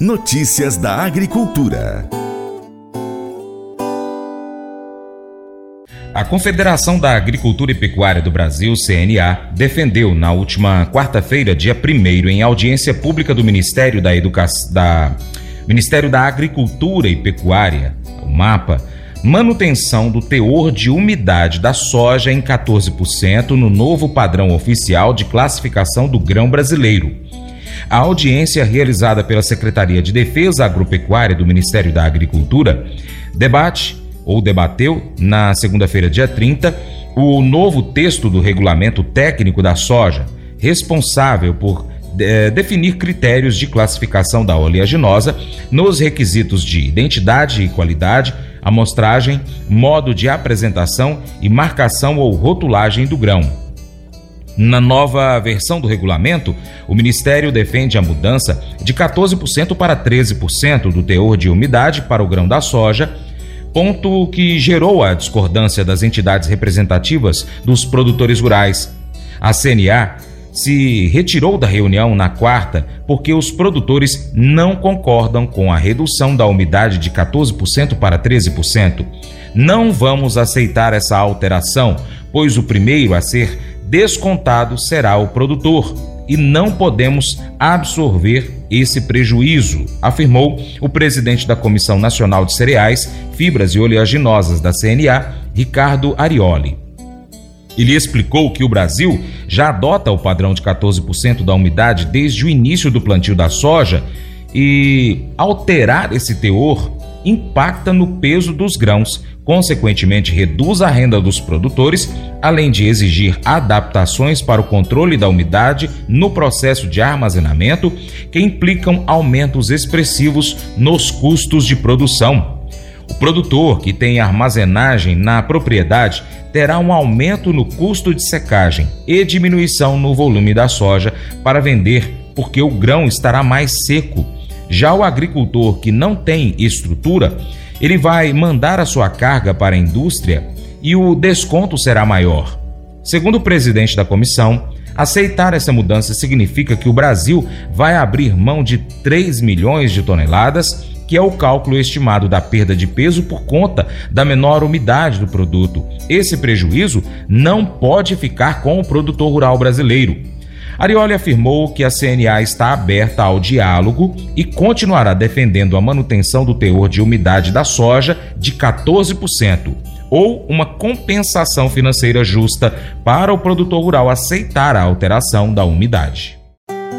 Notícias da Agricultura. A Confederação da Agricultura e Pecuária do Brasil, CNA, defendeu na última quarta-feira, dia 1 em audiência pública do Ministério da Educação da Ministério da Agricultura e Pecuária, o MAPA, manutenção do teor de umidade da soja em 14% no novo padrão oficial de classificação do grão brasileiro. A audiência realizada pela Secretaria de Defesa Agropecuária do Ministério da Agricultura debate ou debateu na segunda-feira, dia 30, o novo texto do regulamento técnico da soja, responsável por é, definir critérios de classificação da oleaginosa nos requisitos de identidade e qualidade, amostragem, modo de apresentação e marcação ou rotulagem do grão. Na nova versão do regulamento, o Ministério defende a mudança de 14% para 13% do teor de umidade para o grão da soja ponto que gerou a discordância das entidades representativas dos produtores rurais. A CNA se retirou da reunião na quarta porque os produtores não concordam com a redução da umidade de 14% para 13%. Não vamos aceitar essa alteração, pois o primeiro a ser descontado será o produtor e não podemos absorver esse prejuízo, afirmou o presidente da Comissão Nacional de Cereais, Fibras e Oleaginosas da CNA, Ricardo Arioli. Ele explicou que o Brasil já adota o padrão de 14% da umidade desde o início do plantio da soja e alterar esse teor impacta no peso dos grãos, consequentemente reduz a renda dos produtores, além de exigir adaptações para o controle da umidade no processo de armazenamento, que implicam aumentos expressivos nos custos de produção. O produtor que tem armazenagem na propriedade terá um aumento no custo de secagem e diminuição no volume da soja para vender, porque o grão estará mais seco. Já o agricultor que não tem estrutura ele vai mandar a sua carga para a indústria e o desconto será maior. Segundo o presidente da comissão, aceitar essa mudança significa que o Brasil vai abrir mão de 3 milhões de toneladas, que é o cálculo estimado da perda de peso por conta da menor umidade do produto. Esse prejuízo não pode ficar com o produtor rural brasileiro. Arioli afirmou que a CNA está aberta ao diálogo e continuará defendendo a manutenção do teor de umidade da soja de 14% ou uma compensação financeira justa para o produtor rural aceitar a alteração da umidade.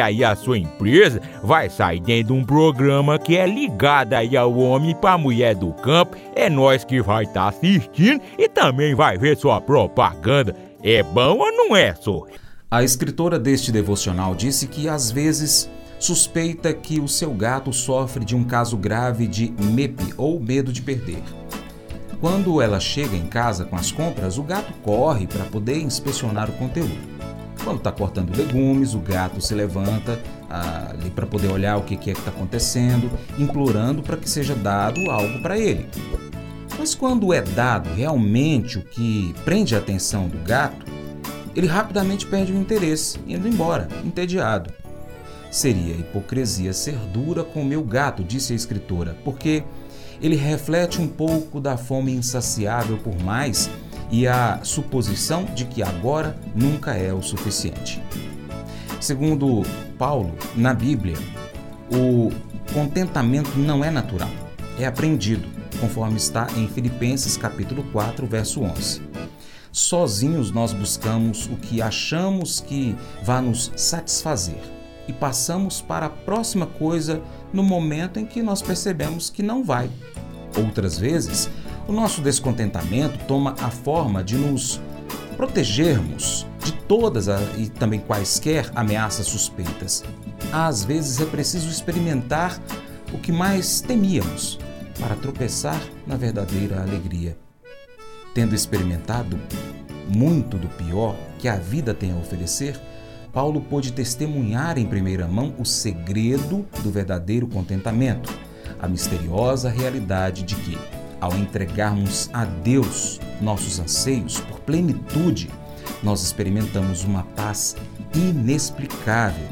aí a sua empresa vai sair dentro de um programa que é ligado aí ao homem para mulher do campo. É nós que vai estar tá assistindo e também vai ver sua propaganda. É bom ou não é, só? A escritora deste devocional disse que às vezes suspeita que o seu gato sofre de um caso grave de MEP ou medo de perder. Quando ela chega em casa com as compras, o gato corre para poder inspecionar o conteúdo. Quando está cortando legumes, o gato se levanta ah, ali para poder olhar o que, que é que está acontecendo, implorando para que seja dado algo para ele. Mas quando é dado realmente o que prende a atenção do gato, ele rapidamente perde o interesse, indo embora, entediado. Seria hipocrisia ser dura com o meu gato, disse a escritora, porque ele reflete um pouco da fome insaciável por mais e a suposição de que agora nunca é o suficiente. Segundo Paulo, na Bíblia, o contentamento não é natural, é aprendido, conforme está em Filipenses capítulo 4, verso 11. Sozinhos nós buscamos o que achamos que vai nos satisfazer e passamos para a próxima coisa no momento em que nós percebemos que não vai. Outras vezes, o nosso descontentamento toma a forma de nos protegermos de todas e também quaisquer ameaças suspeitas. Às vezes é preciso experimentar o que mais temíamos para tropeçar na verdadeira alegria. Tendo experimentado muito do pior que a vida tem a oferecer, Paulo pôde testemunhar em primeira mão o segredo do verdadeiro contentamento, a misteriosa realidade de que, ao entregarmos a Deus nossos anseios por plenitude, nós experimentamos uma paz inexplicável,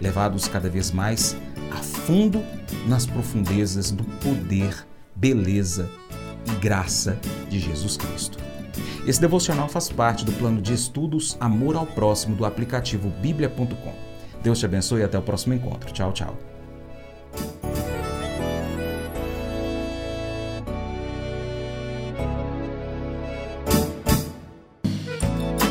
levados cada vez mais a fundo nas profundezas do poder, beleza e graça de Jesus Cristo. Esse devocional faz parte do plano de estudos Amor ao Próximo do aplicativo bíblia.com. Deus te abençoe e até o próximo encontro. Tchau, tchau.